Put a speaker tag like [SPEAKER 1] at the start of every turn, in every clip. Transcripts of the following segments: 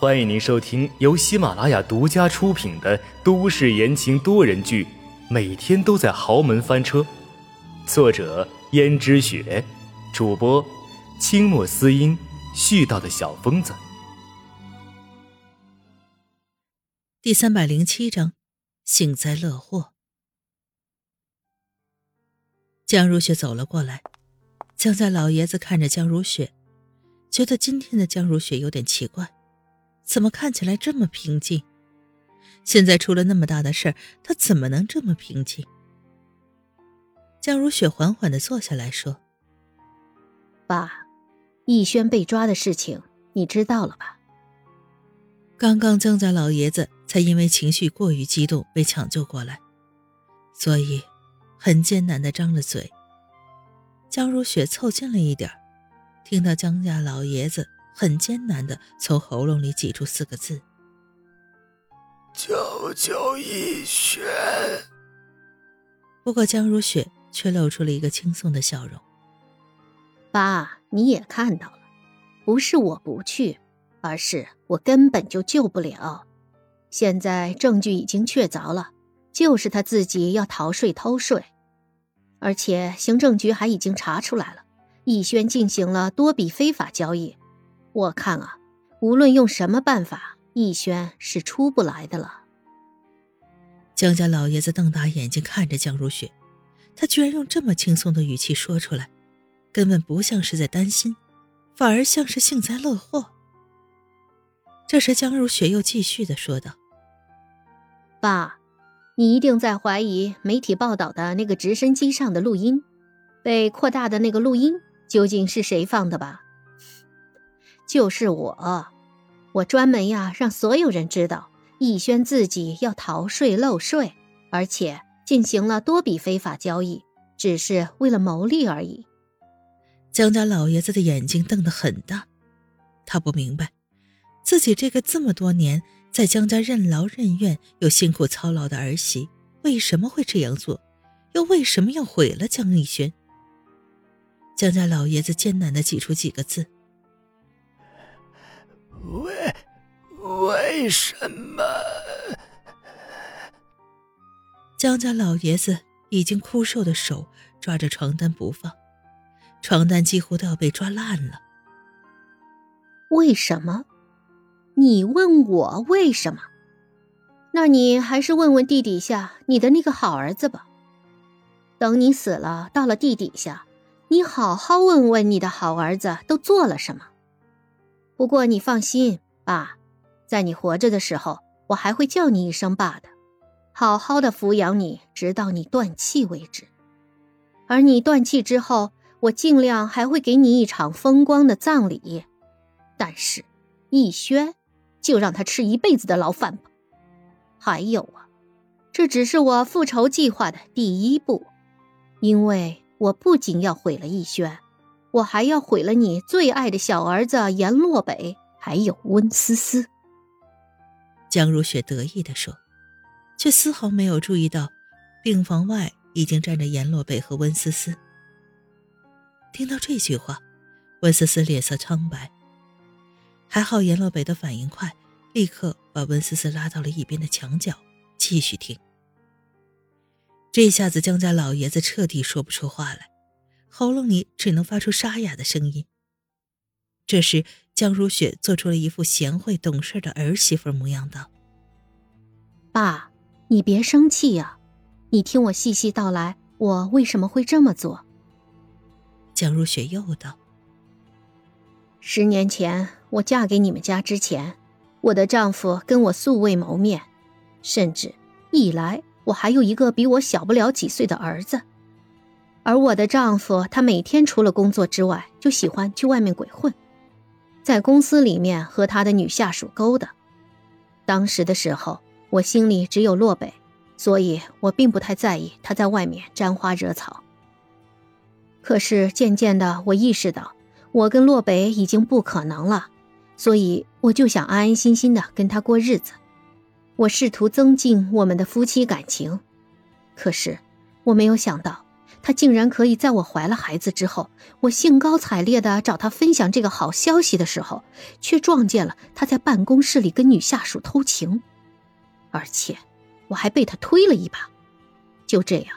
[SPEAKER 1] 欢迎您收听由喜马拉雅独家出品的都市言情多人剧《每天都在豪门翻车》，作者：胭脂雪，主播：清墨思音，絮叨的小疯子。
[SPEAKER 2] 第三百零七章，幸灾乐祸。江如雪走了过来，江家老爷子看着江如雪。觉得今天的江如雪有点奇怪，怎么看起来这么平静？现在出了那么大的事儿，他怎么能这么平静？江如雪缓缓的坐下来说：“
[SPEAKER 3] 爸，逸轩被抓的事情你知道了吧？”
[SPEAKER 2] 刚刚江家老爷子才因为情绪过于激动被抢救过来，所以很艰难的张了嘴。江如雪凑近了一点听到江家老爷子很艰难的从喉咙里挤出四个字：“
[SPEAKER 4] 救救逸轩。”
[SPEAKER 2] 不过江如雪却露出了一个轻松的笑容：“
[SPEAKER 3] 爸，你也看到了，不是我不去，而是我根本就救不了。现在证据已经确凿了，就是他自己要逃税偷税，而且行政局还已经查出来了。”逸轩进行了多笔非法交易，我看啊，无论用什么办法，逸轩是出不来的了。
[SPEAKER 2] 江家老爷子瞪大眼睛看着江如雪，他居然用这么轻松的语气说出来，根本不像是在担心，反而像是幸灾乐祸。这时，江如雪又继续的说道：“
[SPEAKER 3] 爸，你一定在怀疑媒体报道的那个直升机上的录音，被扩大的那个录音。”究竟是谁放的吧？就是我，我专门呀让所有人知道，逸轩自己要逃税漏税，而且进行了多笔非法交易，只是为了牟利而已。
[SPEAKER 2] 江家老爷子的眼睛瞪得很大，他不明白，自己这个这么多年在江家任劳任怨又辛苦操劳的儿媳，为什么会这样做，又为什么要毁了江逸轩？江家老爷子艰难的挤出几个字：“
[SPEAKER 4] 为什么？”
[SPEAKER 2] 江家老爷子已经枯瘦的手抓着床单不放，床单几乎都要被抓烂了。
[SPEAKER 3] 为什么？你问我为什么？那你还是问问地底下你的那个好儿子吧。等你死了，到了地底下。你好好问问你的好儿子都做了什么。不过你放心，爸，在你活着的时候，我还会叫你一声爸的，好好的抚养你，直到你断气为止。而你断气之后，我尽量还会给你一场风光的葬礼。但是，逸轩，就让他吃一辈子的牢饭吧。还有啊，这只是我复仇计划的第一步，因为。我不仅要毁了逸轩，我还要毁了你最爱的小儿子严洛北，还有温思思。
[SPEAKER 2] 江如雪得意地说，却丝毫没有注意到，病房外已经站着阎洛北和温思思。听到这句话，温思思脸色苍白。还好阎洛北的反应快，立刻把温思思拉到了一边的墙角，继续听。这下子，江家老爷子彻底说不出话来，喉咙里只能发出沙哑的声音。这时，江如雪做出了一副贤惠懂事的儿媳妇模样，道：“
[SPEAKER 3] 爸，你别生气呀，你听我细细道来，我为什么会这么做。”
[SPEAKER 2] 江如雪又道：“
[SPEAKER 3] 十年前我嫁给你们家之前，我的丈夫跟我素未谋面，甚至一来。”我还有一个比我小不了几岁的儿子，而我的丈夫他每天除了工作之外，就喜欢去外面鬼混，在公司里面和他的女下属勾搭。当时的时候，我心里只有洛北，所以我并不太在意他在外面沾花惹草。可是渐渐的，我意识到我跟洛北已经不可能了，所以我就想安安心心的跟他过日子。我试图增进我们的夫妻感情，可是我没有想到，他竟然可以在我怀了孩子之后，我兴高采烈的找他分享这个好消息的时候，却撞见了他在办公室里跟女下属偷情，而且我还被他推了一把。就这样，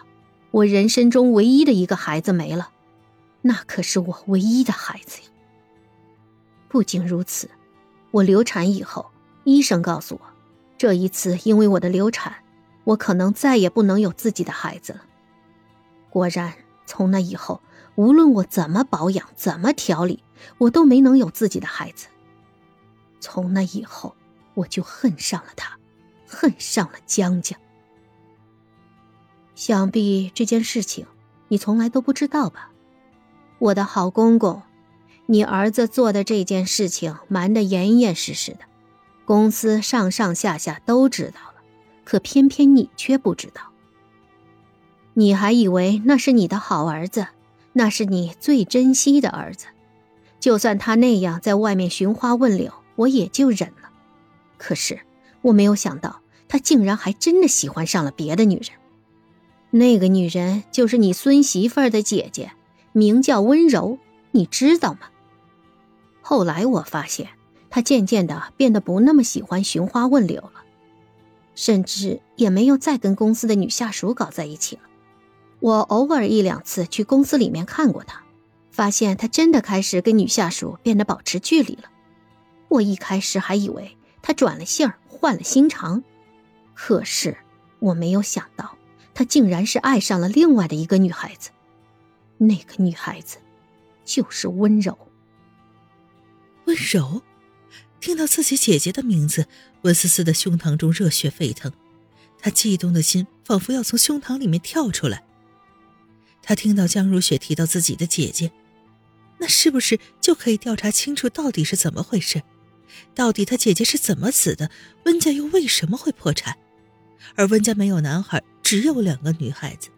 [SPEAKER 3] 我人生中唯一的一个孩子没了，那可是我唯一的孩子呀。不仅如此，我流产以后，医生告诉我，这一次因为我的流产，我可能再也不能有自己的孩子了。果然，从那以后，无论我怎么保养、怎么调理，我都没能有自己的孩子。从那以后，我就恨上了他，恨上了江江。想必这件事情你从来都不知道吧，我的好公公，你儿子做的这件事情瞒得严严实实的，公司上上下下都知道了，可偏偏你却不知道。你还以为那是你的好儿子，那是你最珍惜的儿子，就算他那样在外面寻花问柳，我也就忍了。可是我没有想到，他竟然还真的喜欢上了别的女人。那个女人就是你孙媳妇儿的姐姐，名叫温柔，你知道吗？后来我发现，他渐渐的变得不那么喜欢寻花问柳了，甚至也没有再跟公司的女下属搞在一起了。我偶尔一两次去公司里面看过他，发现他真的开始跟女下属变得保持距离了。我一开始还以为他转了性儿，换了心肠，可是我没有想到，他竟然是爱上了另外的一个女孩子。那个女孩子，就是温柔。
[SPEAKER 2] 温柔，听到自己姐姐的名字，温思思的胸膛中热血沸腾，她悸动的心仿佛要从胸膛里面跳出来。他听到江如雪提到自己的姐姐，那是不是就可以调查清楚到底是怎么回事？到底他姐姐是怎么死的？温家又为什么会破产？而温家没有男孩，只有两个女孩子，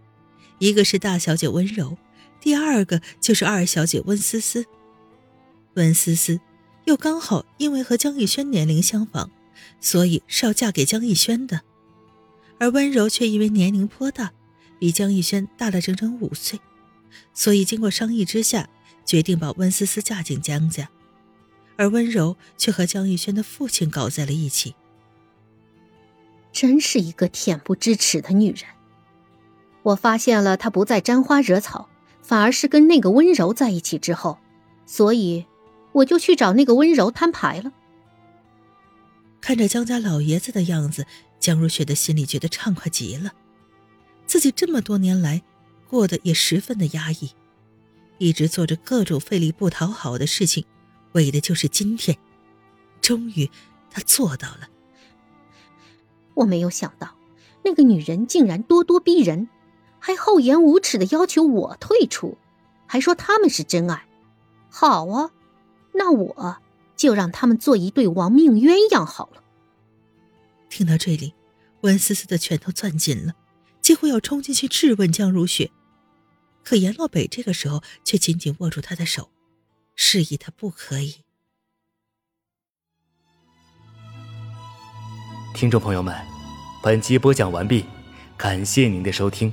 [SPEAKER 2] 一个是大小姐温柔，第二个就是二小姐温思思。温思思又刚好因为和江逸轩年龄相仿，所以是要嫁给江逸轩的，而温柔却因为年龄颇大。比江逸轩大了整整五岁，所以经过商议之下，决定把温思思嫁进江家，而温柔却和江逸轩的父亲搞在了一起。
[SPEAKER 3] 真是一个恬不知耻的女人！我发现了她不再沾花惹草，反而是跟那个温柔在一起之后，所以我就去找那个温柔摊牌了。
[SPEAKER 2] 看着江家老爷子的样子，江如雪的心里觉得畅快极了。自己这么多年来，过得也十分的压抑，一直做着各种费力不讨好的事情，为的就是今天。终于，他做到了。
[SPEAKER 3] 我没有想到，那个女人竟然咄咄逼人，还厚颜无耻的要求我退出，还说他们是真爱。好啊，那我就让他们做一对亡命鸳鸯好了。
[SPEAKER 2] 听到这里，温思思的拳头攥紧了。几乎要冲进去质问江如雪，可阎洛北这个时候却紧紧握住她的手，示意她不可以。
[SPEAKER 1] 听众朋友们，本集播讲完毕，感谢您的收听。